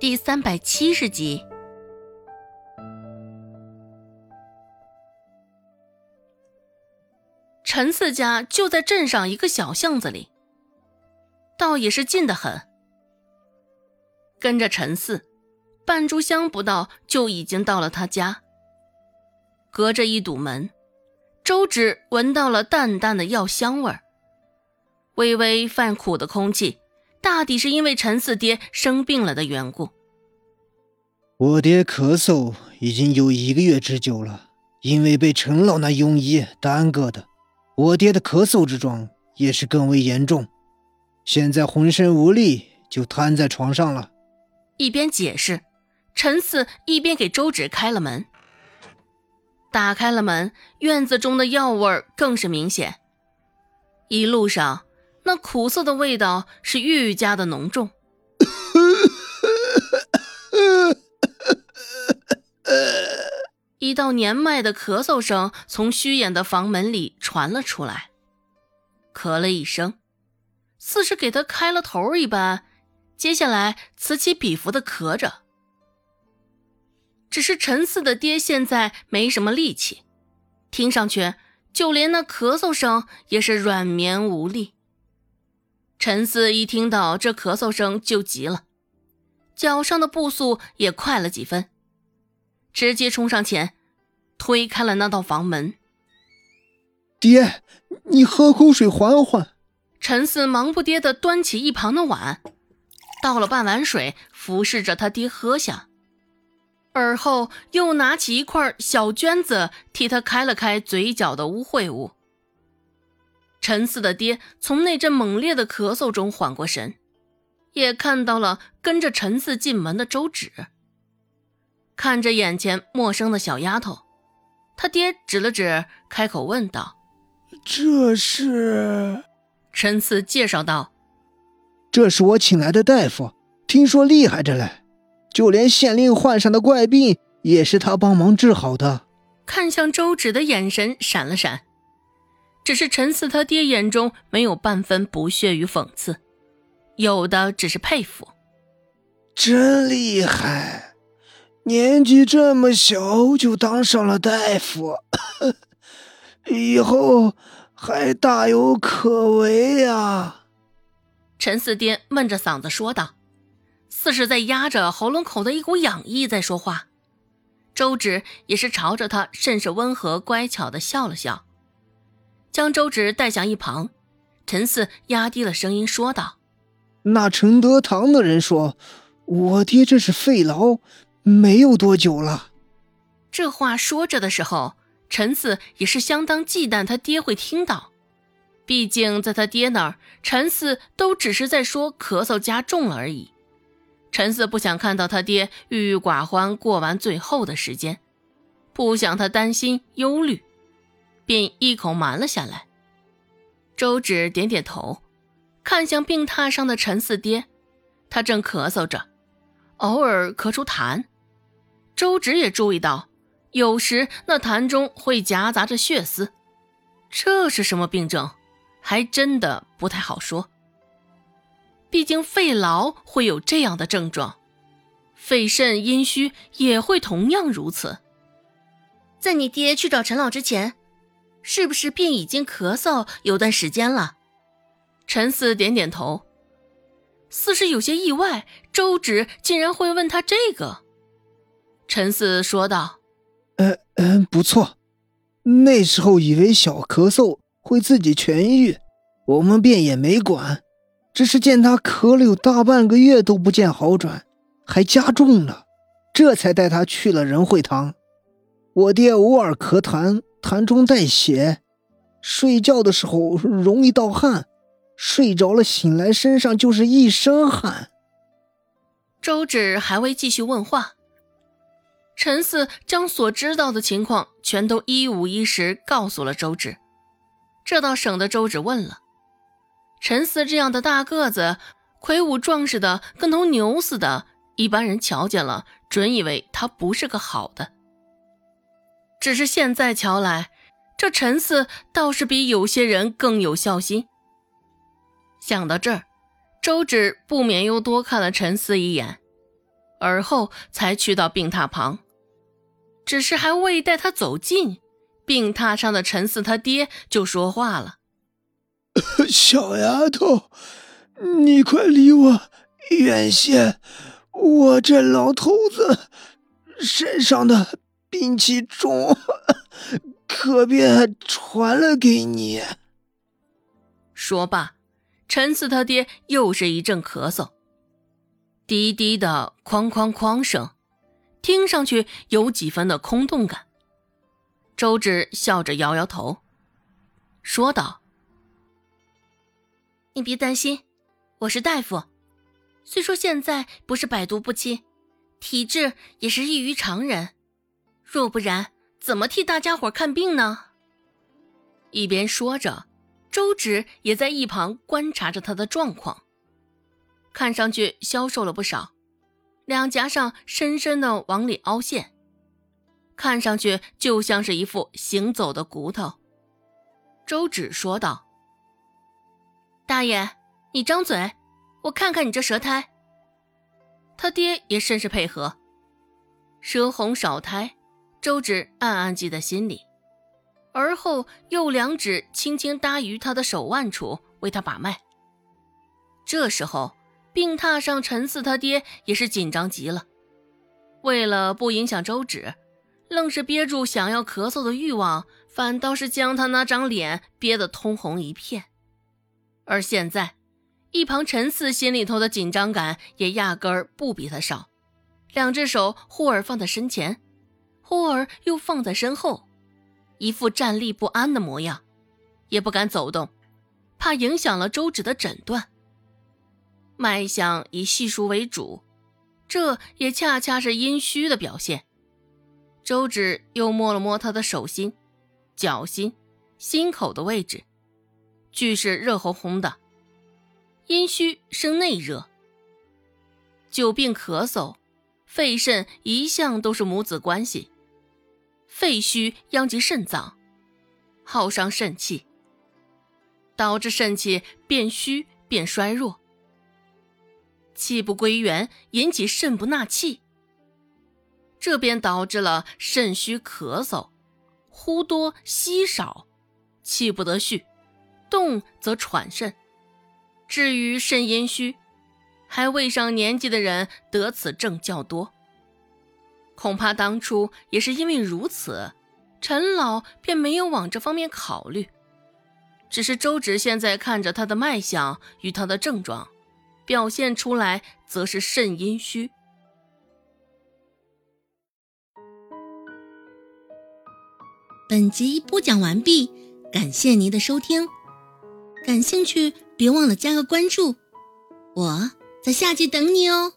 第三百七十集。陈四家就在镇上一个小巷子里，倒也是近得很。跟着陈四，半炷香不到就已经到了他家。隔着一堵门，周芷闻到了淡淡的药香味儿。微微泛苦的空气，大抵是因为陈四爹生病了的缘故。我爹咳嗽已经有一个月之久了，因为被陈老那庸医耽搁的。我爹的咳嗽之状也是更为严重，现在浑身无力，就瘫在床上了。一边解释，陈四一边给周芷开了门。打开了门，院子中的药味更是明显。一路上，那苦涩的味道是愈加的浓重。一道年迈的咳嗽声从虚掩的房门里传了出来，咳了一声，似是给他开了头一般，接下来此起彼伏的咳着。只是陈四的爹现在没什么力气，听上去就连那咳嗽声也是软绵无力。陈四一听到这咳嗽声就急了，脚上的步速也快了几分。直接冲上前，推开了那道房门。爹，你喝口水缓缓。陈四忙不迭地端起一旁的碗，倒了半碗水，服侍着他爹喝下，而后又拿起一块小绢子替他开了开嘴角的污秽物。陈四的爹从那阵猛烈的咳嗽中缓过神，也看到了跟着陈四进门的周芷。看着眼前陌生的小丫头，他爹指了指，开口问道：“这是？”陈四介绍道：“这是我请来的大夫，听说厉害着嘞，就连县令患上的怪病也是他帮忙治好的。”看向周芷的眼神闪了闪，只是陈四他爹眼中没有半分不屑与讽刺，有的只是佩服。真厉害！年纪这么小就当上了大夫，以后还大有可为呀！陈四爹闷着嗓子说道，似是在压着喉咙口的一股痒意在说话。周芷也是朝着他甚是温和乖巧的笑了笑，将周芷带向一旁。陈四压低了声音说道：“那承德堂的人说，我爹这是肺痨。”没有多久了，这话说着的时候，陈四也是相当忌惮他爹会听到。毕竟在他爹那儿，陈四都只是在说咳嗽加重了而已。陈四不想看到他爹郁郁寡欢过完最后的时间，不想他担心忧虑，便一口瞒了下来。周芷点点头，看向病榻上的陈四爹，他正咳嗽着，偶尔咳出痰。周芷也注意到，有时那痰中会夹杂着血丝，这是什么病症？还真的不太好说。毕竟肺痨会有这样的症状，肺肾阴虚也会同样如此。在你爹去找陈老之前，是不是便已经咳嗽有段时间了？陈四点点头，似是有些意外，周芷竟然会问他这个。陈四说道：“嗯嗯，不错。那时候以为小咳嗽会自己痊愈，我们便也没管。只是见他咳了有大半个月都不见好转，还加重了，这才带他去了仁惠堂。我爹偶尔咳痰，痰中带血，睡觉的时候容易盗汗，睡着了醒来身上就是一身汗。”周芷还未继续问话。陈四将所知道的情况全都一五一十告诉了周芷，这倒省得周芷问了。陈四这样的大个子、魁梧壮实的，跟头牛似的，一般人瞧见了，准以为他不是个好的。只是现在瞧来，这陈四倒是比有些人更有孝心。想到这儿，周芷不免又多看了陈四一眼。而后才去到病榻旁。只是还未带他走近，病榻上的陈四他爹就说话了：“小丫头，你快离我远些！我这老头子身上的病气重，可别传了给你。”说罢，陈四他爹又是一阵咳嗽，低低的哐哐哐声，听上去有几分的空洞感。周芷笑着摇摇头，说道：“你别担心，我是大夫，虽说现在不是百毒不侵，体质也是异于常人，若不然，怎么替大家伙看病呢？”一边说着。周芷也在一旁观察着他的状况，看上去消瘦了不少，两颊上深深的往里凹陷，看上去就像是一副行走的骨头。周芷说道：“大爷，你张嘴，我看看你这舌苔。”他爹也甚是配合，舌红少苔，周芷暗暗记在心里。而后又两指轻轻搭于他的手腕处，为他把脉。这时候，病榻上陈四他爹也是紧张极了，为了不影响周芷，愣是憋住想要咳嗽的欲望，反倒是将他那张脸憋得通红一片。而现在，一旁陈四心里头的紧张感也压根儿不比他少，两只手忽而放在身前，忽而又放在身后。一副站立不安的模样，也不敢走动，怕影响了周芷的诊断。脉象以细数为主，这也恰恰是阴虚的表现。周芷又摸了摸他的手心、脚心、心口的位置，俱是热烘烘的。阴虚生内热，久病咳嗽，肺肾一向都是母子关系。肺虚殃及肾脏，耗伤肾气，导致肾气变虚变衰弱，气不归元，引起肾不纳气，这便导致了肾虚咳嗽，呼多吸少，气不得续，动则喘肾。至于肾阴虚，还未上年纪的人得此症较多。恐怕当初也是因为如此，陈老便没有往这方面考虑。只是周芷现在看着他的脉象与他的症状，表现出来则是肾阴虚。本集播讲完毕，感谢您的收听。感兴趣，别忘了加个关注，我在下集等你哦。